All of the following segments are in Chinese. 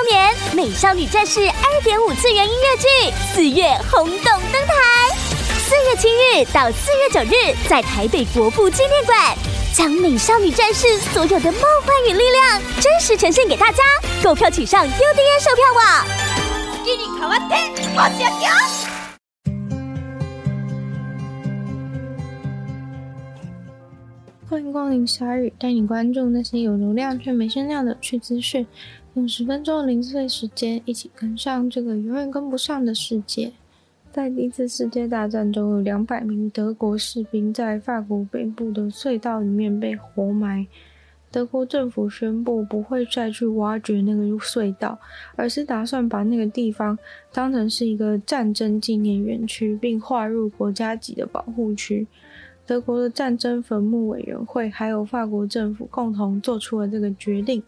周年《美少女战士》二点五次元音乐剧四月轰动登台，四月七日到四月九日，在台北国父纪念馆，将《美少女战士》所有的梦幻与力量真实呈现给大家。购票请上 UDN 售票网。欢迎光临鲨语，带你关注那些有流量却没声量的趣资讯。用十分钟的零碎时间，一起跟上这个永远跟不上的世界。在第一次世界大战中，有两百名德国士兵在法国北部的隧道里面被活埋。德国政府宣布不会再去挖掘那个隧道，而是打算把那个地方当成是一个战争纪念园区，并划入国家级的保护区。德国的战争坟墓委员会还有法国政府共同做出了这个决定。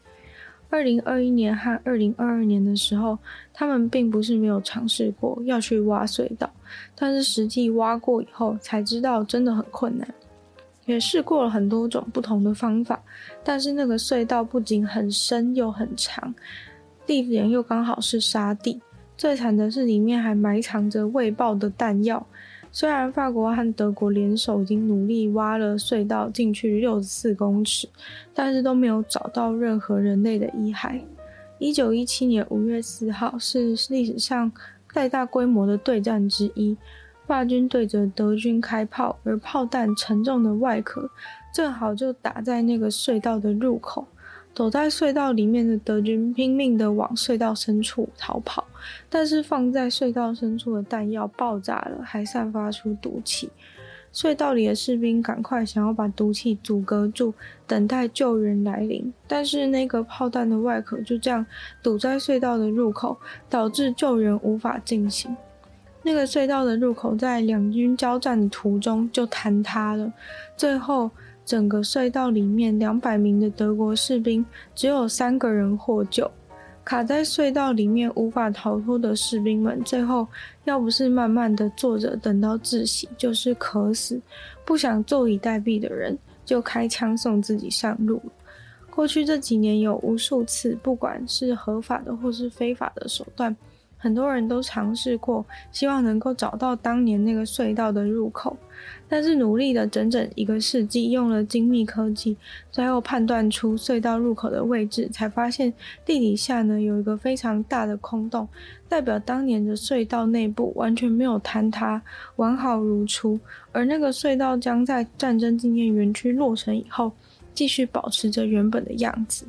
二零二一年和二零二二年的时候，他们并不是没有尝试过要去挖隧道，但是实际挖过以后才知道真的很困难。也试过了很多种不同的方法，但是那个隧道不仅很深又很长，地点又刚好是沙地。最惨的是里面还埋藏着未爆的弹药。虽然法国和德国联手已经努力挖了隧道进去六十四公尺，但是都没有找到任何人类的遗骸。一九一七年五月四号是历史上最大规模的对战之一。法军对着德军开炮，而炮弹沉重的外壳正好就打在那个隧道的入口。躲在隧道里面的德军拼命地往隧道深处逃跑，但是放在隧道深处的弹药爆炸了，还散发出毒气。隧道里的士兵赶快想要把毒气阻隔住，等待救援来临。但是那个炮弹的外壳就这样堵在隧道的入口，导致救援无法进行。那个隧道的入口在两军交战的途中就坍塌了，最后整个隧道里面两百名的德国士兵只有三个人获救。卡在隧道里面无法逃脱的士兵们，最后要不是慢慢的坐着等到窒息，就是渴死。不想坐以待毙的人就开枪送自己上路。过去这几年有无数次，不管是合法的或是非法的手段。很多人都尝试过，希望能够找到当年那个隧道的入口，但是努力了整整一个世纪，用了精密科技，最后判断出隧道入口的位置，才发现地底下呢有一个非常大的空洞，代表当年的隧道内部完全没有坍塌，完好如初，而那个隧道将在战争纪念园区落成以后，继续保持着原本的样子。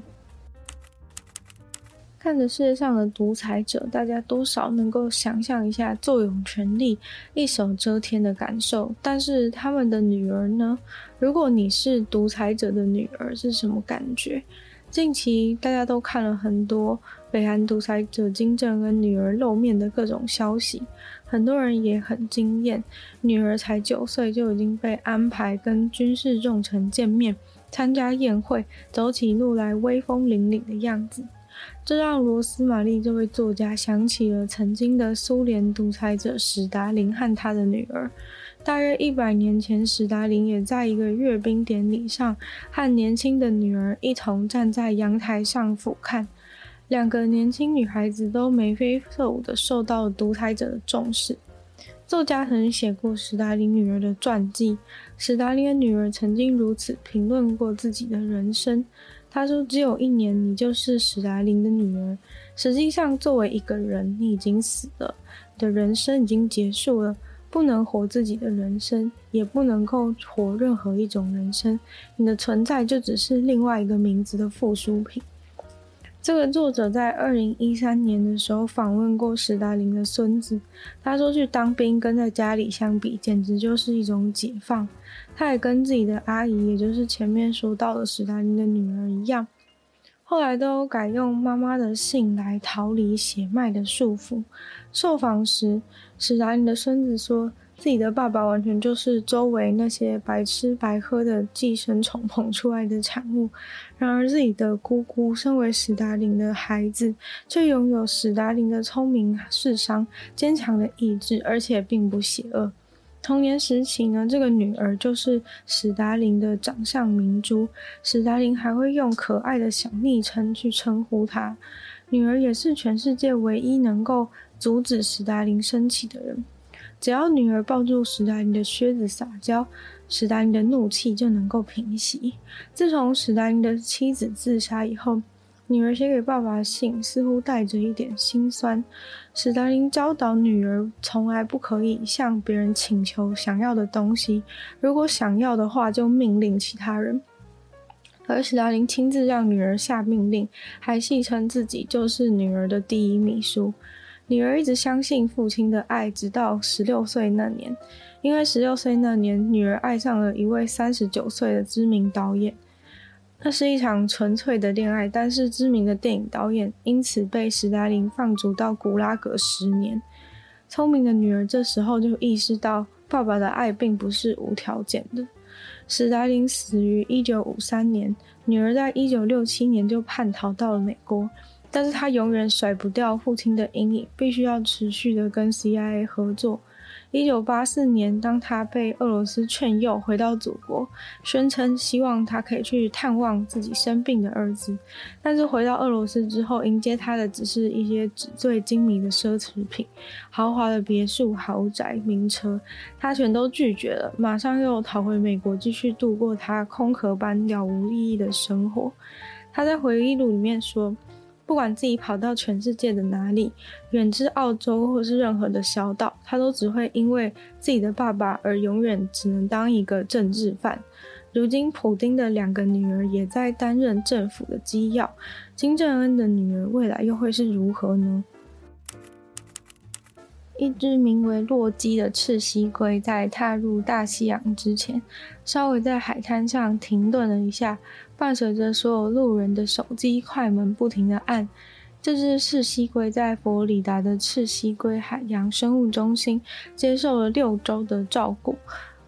看着世界上的独裁者，大家多少能够想象一下坐拥权力、一手遮天的感受。但是他们的女儿呢？如果你是独裁者的女儿，是什么感觉？近期大家都看了很多北韩独裁者金正恩女儿露面的各种消息，很多人也很惊艳，女儿才九岁就已经被安排跟军事重臣见面、参加宴会，走起路来威风凛凛的样子。这让罗斯玛丽这位作家想起了曾经的苏联独裁者史达林和他的女儿。大约一百年前，史达林也在一个阅兵典礼上和年轻的女儿一同站在阳台上俯瞰。两个年轻女孩子都眉飞色舞地受到独裁者的重视。作家曾写过史达林女儿的传记，史达林的女儿曾经如此评论过自己的人生。他说：“只有一年，你就是史莱林的女儿。实际上，作为一个人，你已经死了，你的人生已经结束了，不能活自己的人生，也不能够活任何一种人生。你的存在就只是另外一个名字的附属品。”这个作者在二零一三年的时候访问过史达林的孙子，他说：“去当兵跟在家里相比，简直就是一种解放。”他也跟自己的阿姨，也就是前面说到的史达林的女儿一样，后来都改用妈妈的姓来逃离血脉的束缚。受访时，史达林的孙子说自己的爸爸完全就是周围那些白吃白喝的寄生虫捧出来的产物。然而，自己的姑姑身为史达林的孩子，却拥有史达林的聪明智商、坚强的意志，而且并不邪恶。童年时期呢，这个女儿就是史达林的掌上明珠。史达林还会用可爱的小昵称去称呼她。女儿也是全世界唯一能够阻止史达林生气的人。只要女儿抱住史达林的靴子撒娇，史达林的怒气就能够平息。自从史达林的妻子自杀以后，女儿写给爸爸的信似乎带着一点心酸。史达林教导女儿，从来不可以向别人请求想要的东西，如果想要的话，就命令其他人。而史达林亲自让女儿下命令，还戏称自己就是女儿的第一秘书。女儿一直相信父亲的爱，直到十六岁那年，因为十六岁那年，女儿爱上了一位三十九岁的知名导演。那是一场纯粹的恋爱，但是知名的电影导演因此被史达林放逐到古拉格十年。聪明的女儿这时候就意识到，爸爸的爱并不是无条件的。史达林死于一九五三年，女儿在一九六七年就叛逃到了美国，但是她永远甩不掉父亲的阴影，必须要持续的跟 CIA 合作。一九八四年，当他被俄罗斯劝诱回到祖国，宣称希望他可以去探望自己生病的儿子，但是回到俄罗斯之后，迎接他的只是一些纸醉金迷的奢侈品、豪华的别墅、豪宅、名车，他全都拒绝了，马上又逃回美国，继续度过他空壳般了无意义的生活。他在回忆录里面说。不管自己跑到全世界的哪里，远至澳洲或是任何的小岛，他都只会因为自己的爸爸而永远只能当一个政治犯。如今，普丁的两个女儿也在担任政府的机要，金正恩的女儿未来又会是如何呢？一只名为洛基的赤蜥龟在踏入大西洋之前，稍微在海滩上停顿了一下。伴随着所有路人的手机快门不停的按，这只赤蜥龟在佛罗里达的赤蜥龟海洋生物中心接受了六周的照顾。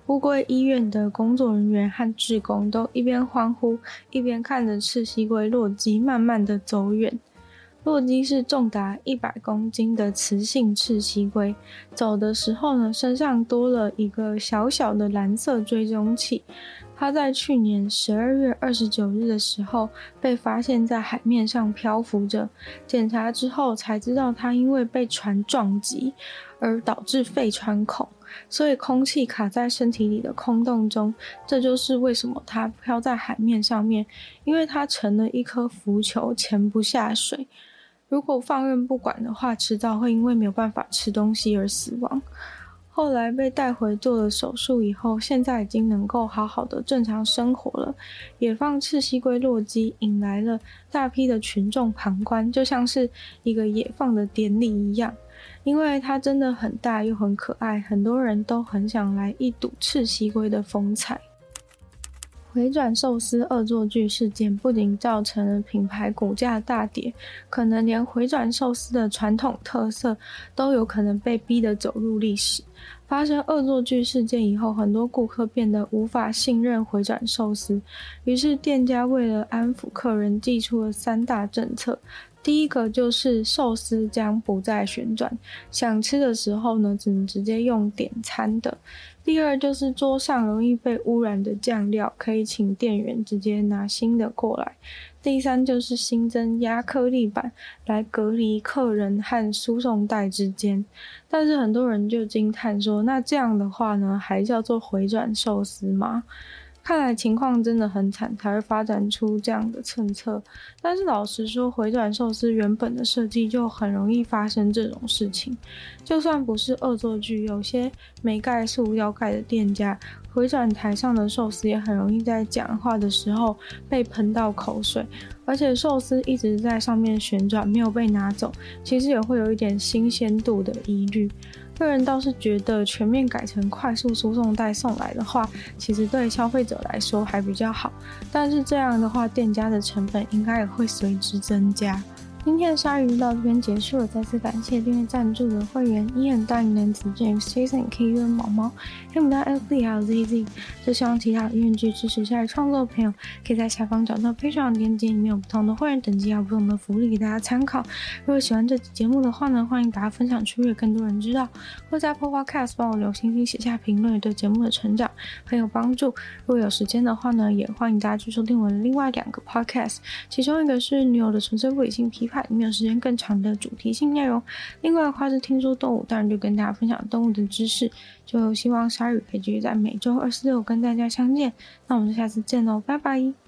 乌龟医院的工作人员和志工都一边欢呼，一边看着赤蜥龟洛基慢慢的走远。洛基是重达一百公斤的雌性赤蠵龟，走的时候呢，身上多了一个小小的蓝色追踪器。它在去年十二月二十九日的时候被发现在海面上漂浮着，检查之后才知道它因为被船撞击而导致肺穿孔，所以空气卡在身体里的空洞中，这就是为什么它漂在海面上面，因为它成了一颗浮球，潜不下水。如果放任不管的话，迟早会因为没有办法吃东西而死亡。后来被带回做了手术以后，现在已经能够好好的正常生活了。野放赤蠵龟洛基引来了大批的群众旁观，就像是一个野放的典礼一样。因为它真的很大又很可爱，很多人都很想来一睹赤蠵龟的风采。回转寿司恶作剧事件不仅造成了品牌股价大跌，可能连回转寿司的传统特色都有可能被逼得走入历史。发生恶作剧事件以后，很多顾客变得无法信任回转寿司，于是店家为了安抚客人，寄出了三大政策。第一个就是寿司将不再旋转，想吃的时候呢，只能直接用点餐的。第二就是桌上容易被污染的酱料，可以请店员直接拿新的过来。第三就是新增压克力板来隔离客人和输送带之间。但是很多人就惊叹说，那这样的话呢，还叫做回转寿司吗？看来情况真的很惨，才会发展出这样的政策。但是老实说，回转寿司原本的设计就很容易发生这种事情。就算不是恶作剧，有些没盖塑料盖的店家，回转台上的寿司也很容易在讲话的时候被喷到口水。而且寿司一直在上面旋转，没有被拿走，其实也会有一点新鲜度的疑虑。个人倒是觉得全面改成快速输送带送来的话，其实对消费者来说还比较好。但是这样的话，店家的成本应该也会随之增加。今天的鲨鱼就到这边结束了，再次感谢订阅赞助的会员：Ian、大龄男子 James、Jason、K、U、毛毛、黑牡丹、LZ 还有 ZZ。就希望其他有愿意支持鲨鱼创作的朋友，可以在下方找到非常链接，里面有不同的会员等级，还有不同的福利给大家参考。如果喜欢这期节目的话呢，欢迎大家分享出去，更多人知道。或在 Podcast 帮我留星星、写下评论，也对节目的成长很有帮助。如果有时间的话呢，也欢迎大家去收听我的另外两个 Podcast，其中一个是女友的纯粹不理性批判。里面有时间更长的主题性内容。另外的话是听说动物，当然就跟大家分享动物的知识。就希望鲨鱼可以继续在每周二、四、六跟大家相见。那我们就下次见喽，拜拜。